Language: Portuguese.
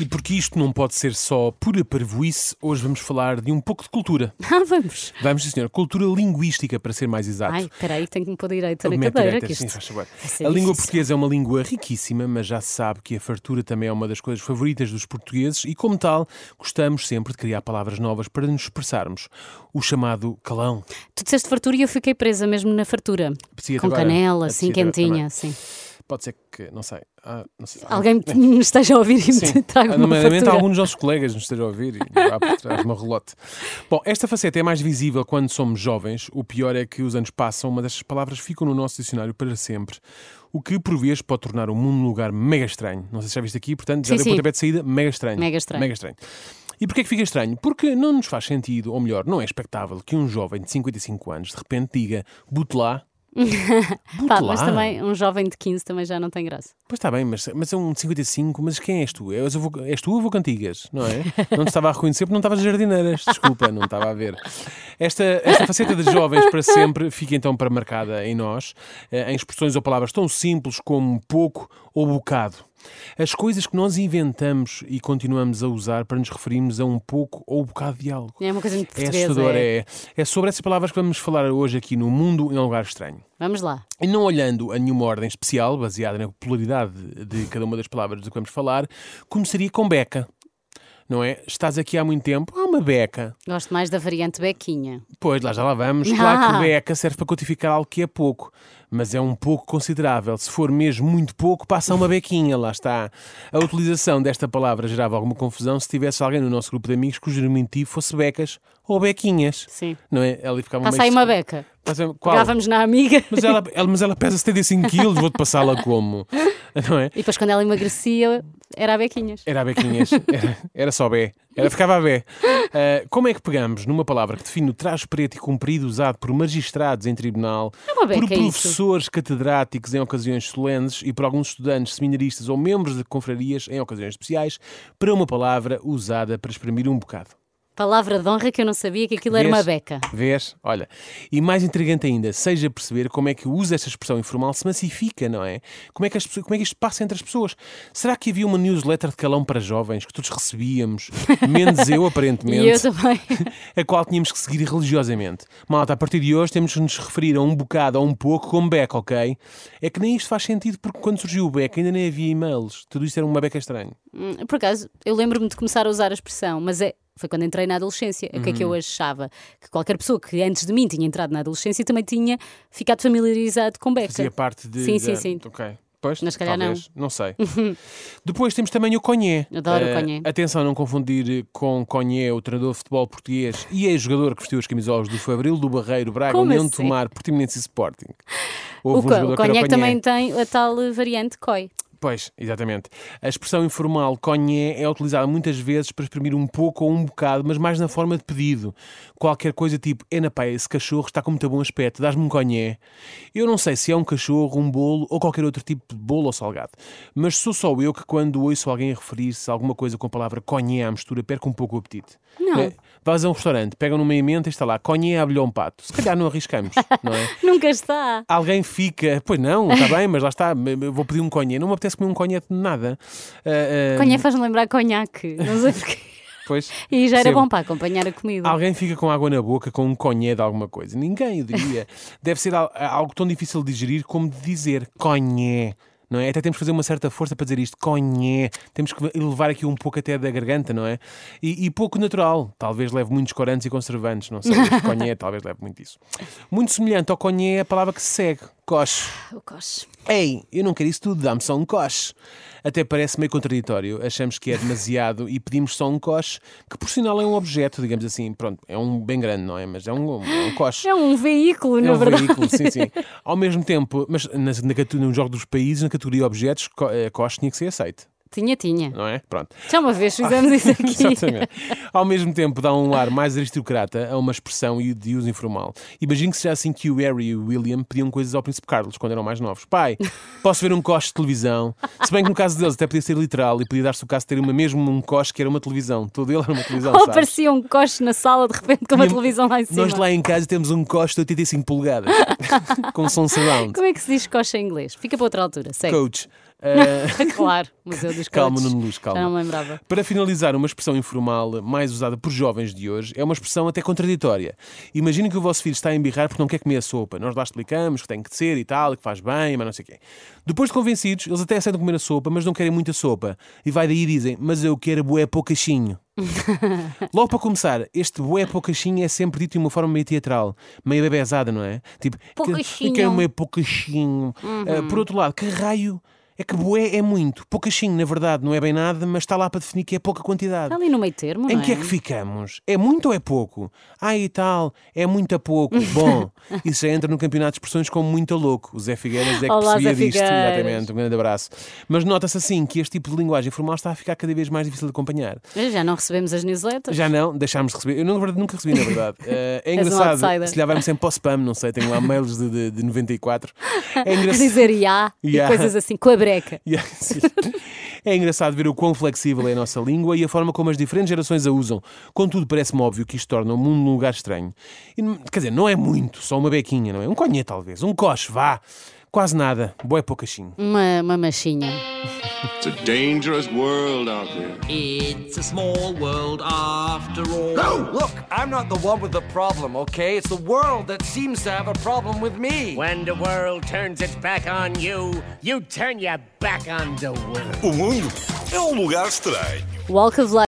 E porque isto não pode ser só pura parvoíce, hoje vamos falar de um pouco de cultura. Ah, vamos. Vamos, sim, senhor. Cultura linguística, para ser mais exato. Ai, peraí, tenho que me pôr direito na Mete cadeira. direita, que sim, isto faz favor. vai ser A língua portuguesa é uma língua riquíssima, mas já se sabe que a fartura também é uma das coisas favoritas dos portugueses e, como tal, gostamos sempre de criar palavras novas para nos expressarmos. O chamado calão. Tu disseste fartura e eu fiquei presa mesmo na fartura. Apetecia-te Com agora? canela, assim, quentinha, também. Pode ser que, não sei. ah, não sei. Alguém me esteja a ouvir e Sim, me traga uma nomeadamente alguns dos nossos colegas nos estejam a ouvir e há por trás uma relote. Bom, esta faceta é mais visível quando somos jovens. O pior é que os anos passam, uma destas palavras ficam no nosso dicionário para sempre. O que, por vezes, pode tornar o mundo um lugar mega estranho. Não sei se já viste aqui, portanto, já Sim, deu sim. pontapé de saída, mega estranho. Mega estranho. Mega estranho. E porquê é que fica estranho? Porque não nos faz sentido, ou melhor, não é expectável que um jovem de 55 anos de repente diga butelá. Pá, mas também um jovem de 15 também já não tem graça. Pois está bem, mas, mas é um de 55, mas quem és tu? És, avô, és tu avô Cantigas, não é? Não te estava a reconhecer porque não estavas jardineiras. Desculpa, não estava a ver. Esta, esta faceta de jovens para sempre fica então para marcada em nós, eh, em expressões ou palavras tão simples como pouco ou bocado. As coisas que nós inventamos e continuamos a usar para nos referirmos a um pouco ou um bocado de algo. É uma coisa muito É portuguesa. assustador, é. é. É sobre essas palavras que vamos falar hoje aqui no Mundo em um Lugar Estranho. Vamos lá. E não olhando a nenhuma ordem especial, baseada na popularidade de cada uma das palavras do que vamos falar, começaria com beca. Não é? Estás aqui há muito tempo, há uma beca. Gosto mais da variante bequinha. Pois, lá já lá vamos. Claro que beca serve para quantificar algo que é pouco, mas é um pouco considerável. Se for mesmo muito pouco, passa uma bequinha, lá está. A utilização desta palavra gerava alguma confusão se tivesse alguém no nosso grupo de amigos cujo diminutivo fosse becas ou bequinhas. Sim. Não é? Ela ficava Passa meio aí uma beca. Passa- Qual? Pegávamos na amiga. Mas ela, ela- mas ela pesa 75 quilos, vou-te passá-la como? Não é? E depois quando ela emagrecia, era a bequinhas. Era a bequinhas, era, era só bé, era, ficava a bé. Ah, como é que pegamos numa palavra que define o traje preto e comprido usado por magistrados em tribunal, É por é professores catedráticos em ocasiões solenes e por alguns estudantes seminaristas ou membros de confrarias em ocasiões especiais, para uma palavra usada para exprimir um bocado? Palavra de honra que eu não sabia que aquilo era Vês? uma beca. Vês? Olha. E mais intrigante ainda, seja perceber como é que o uso desta expressão informal se massifica, não é? Como é que, as como é que isto passa entre as pessoas? Será que havia uma newsletter de calão para jovens que todos recebíamos, menos eu, aparentemente, E eu também. a qual tínhamos que seguir religiosamente? Malta, a partir de hoje temos que nos referir a um bocado ou um pouco como beca, ok? É que nem isto faz sentido porque quando surgiu o beca ainda nem havia e-mails. Tudo isto era uma beca estranha. Hum, Por acaso, eu lembro-me de começar a usar a expressão, mas é. Foi quando entrei na adolescência. O que é que Uhum. eu achava? Que qualquer pessoa que antes de mim tinha entrado na adolescência também tinha ficado familiarizado com beca. Fazia parte de. Sim, sim, da- sim. Ok. Pois, Mas calhar não. talvez. não. sei. Depois temos também o Conhé. Adoro o Eh, Conhé. Atenção, não confundir com Conhé, o treinador de futebol português e ex-jogador que vestiu as camisolas do Fabril, do Barreiro, Braga, Como União de assim? Tomar, Portimonense e Sporting. O, Houve um co- o era conhaque Conhé. também tem a tal variante COI. Pois, exatamente. A expressão informal conhé é utilizada muitas vezes para exprimir um pouco ou um bocado, mas mais na forma de pedido. Qualquer coisa tipo, é na pá, esse cachorro está com muito bom aspecto, dás-me um conhé. Eu não sei se é um cachorro, um bolo ou qualquer outro tipo de bolo ou salgado, mas sou só eu que quando ouço alguém referir-se a alguma coisa com a palavra conhé à mistura, perco um pouco o apetite. Não. É, Vais a um restaurante, pegam numa emenda e está lá, conhé a abelhão pato. Se calhar não arriscamos, não é? Nunca está. Alguém fica, pois não, está bem, mas lá está, vou pedir um conhé. Não me apetece comer um conhé de nada. Ah, ah, Conhaque faz-me lembrar conhaque. Não sei porquê. Pois, E já era bom para acompanhar a comida. Alguém fica com água na boca com um conhé de alguma coisa. Ninguém, eu diria. Deve ser al- algo tão difícil de digerir como de dizer conhé. Não é? Até temos que fazer uma certa força para dizer isto, conhé. Temos que elevar aqui um pouco até da garganta, não é? E, e pouco natural. Talvez leve muitos corantes e conservantes, não sei. Conhé talvez leve muito isso. Muito semelhante ao conhé é a palavra que se segue. Coche. O coche. Ei, eu não quero isso tudo, dá-me só um coche. Até parece meio contraditório. Achamos que é demasiado e pedimos só um coche, que por sinal é um objeto, digamos assim. Pronto, é um bem grande, não é? Mas é um, é um coche. É um veículo, É na um verdade. veículo, sim, sim. Ao mesmo tempo, mas na, na, no jogo dos países, na categoria objetos, eh, coche tinha que ser aceito, Tinha, tinha. não é? Pronto. Já uma vez fizemos isso aqui. Exatamente. Ao mesmo tempo, dá um ar mais aristocrata a uma expressão e de uso informal. Imagino que seja assim que o Harry e o William pediam coisas ao Príncipe Carlos quando eram mais novos. Pai, posso ver um coche de televisão? Se bem que no caso deles até podia ser literal e podia dar-se o caso de ter uma, mesmo um coche que era uma televisão. Todo ele era uma televisão, Ou aparecia um coche na sala de repente com uma televisão lá em cima. Nós lá em casa temos um coche de 85 polegadas com som surround. Como é que se diz coche em inglês? Fica para outra altura, segue. Coach. Eh, claro, Museu dos Calma. Nuno Luz, calma. Não me lembrava. Para finalizar, uma expressão informal mais usada por jovens de hoje é uma expressão até contraditória. Imaginem que o vosso filho está a embirrar porque não quer comer a sopa. Nós lá explicamos que tem que ser e tal, que faz bem, mas não sei o quê. Depois de convencidos, eles até aceitam comer a sopa, mas não querem muita sopa. E vai daí e dizem, mas eu quero bué poucachinho. Logo para começar, este bué poucachinho é sempre dito de uma forma meio teatral, meio bebezada, não é? Tipo, Poucachinho. eu quero meio poucachinho. Ah, por outro lado, que raio é que bué é muito? Poucachinho, na verdade, não é bem nada, mas está lá para definir que é pouca quantidade. Está ali no meio termo, Em não que é que ficamos? É muito ou é pouco? Ah, e tal, é muito a pouco. Bom, isso já entra no campeonato de expressões como muito a louco. O Zé Figueiras é que Olá, percebia Zé disto. Figueiras. Exatamente, um grande abraço. Mas nota-se assim que este tipo de linguagem formal está a ficar cada vez mais difícil de acompanhar. Já não recebemos as newsletters? Já não, deixámos de receber. Eu, na verdade, nunca recebi, na verdade. Eh, é um engraçado. outsider. se lhe vai-me sempre para o spam, não sei, tenho lá mails de, de, de 94. É A engraçado. dizer ya Ya. e coisas assim, a breca. É engraçado ver o quão flexível é a nossa língua e a forma como as diferentes gerações a usam. Contudo, parece-me óbvio que isto torna o mundo um lugar estranho. E, quer dizer, não é muito, só uma bequinha, não é? Um conhé, talvez. Um coche, vá. Quase nada. Boé poucachinho. Uma, uma machinha. It's a dangerous world out there. It's a small world after all. No! Look, I'm not the one with the problem, okay? It's the world that seems to have a problem with me. When the world turns its back on you, you turn your back on the world. O mundo é um lugar estranho. Walk of Life.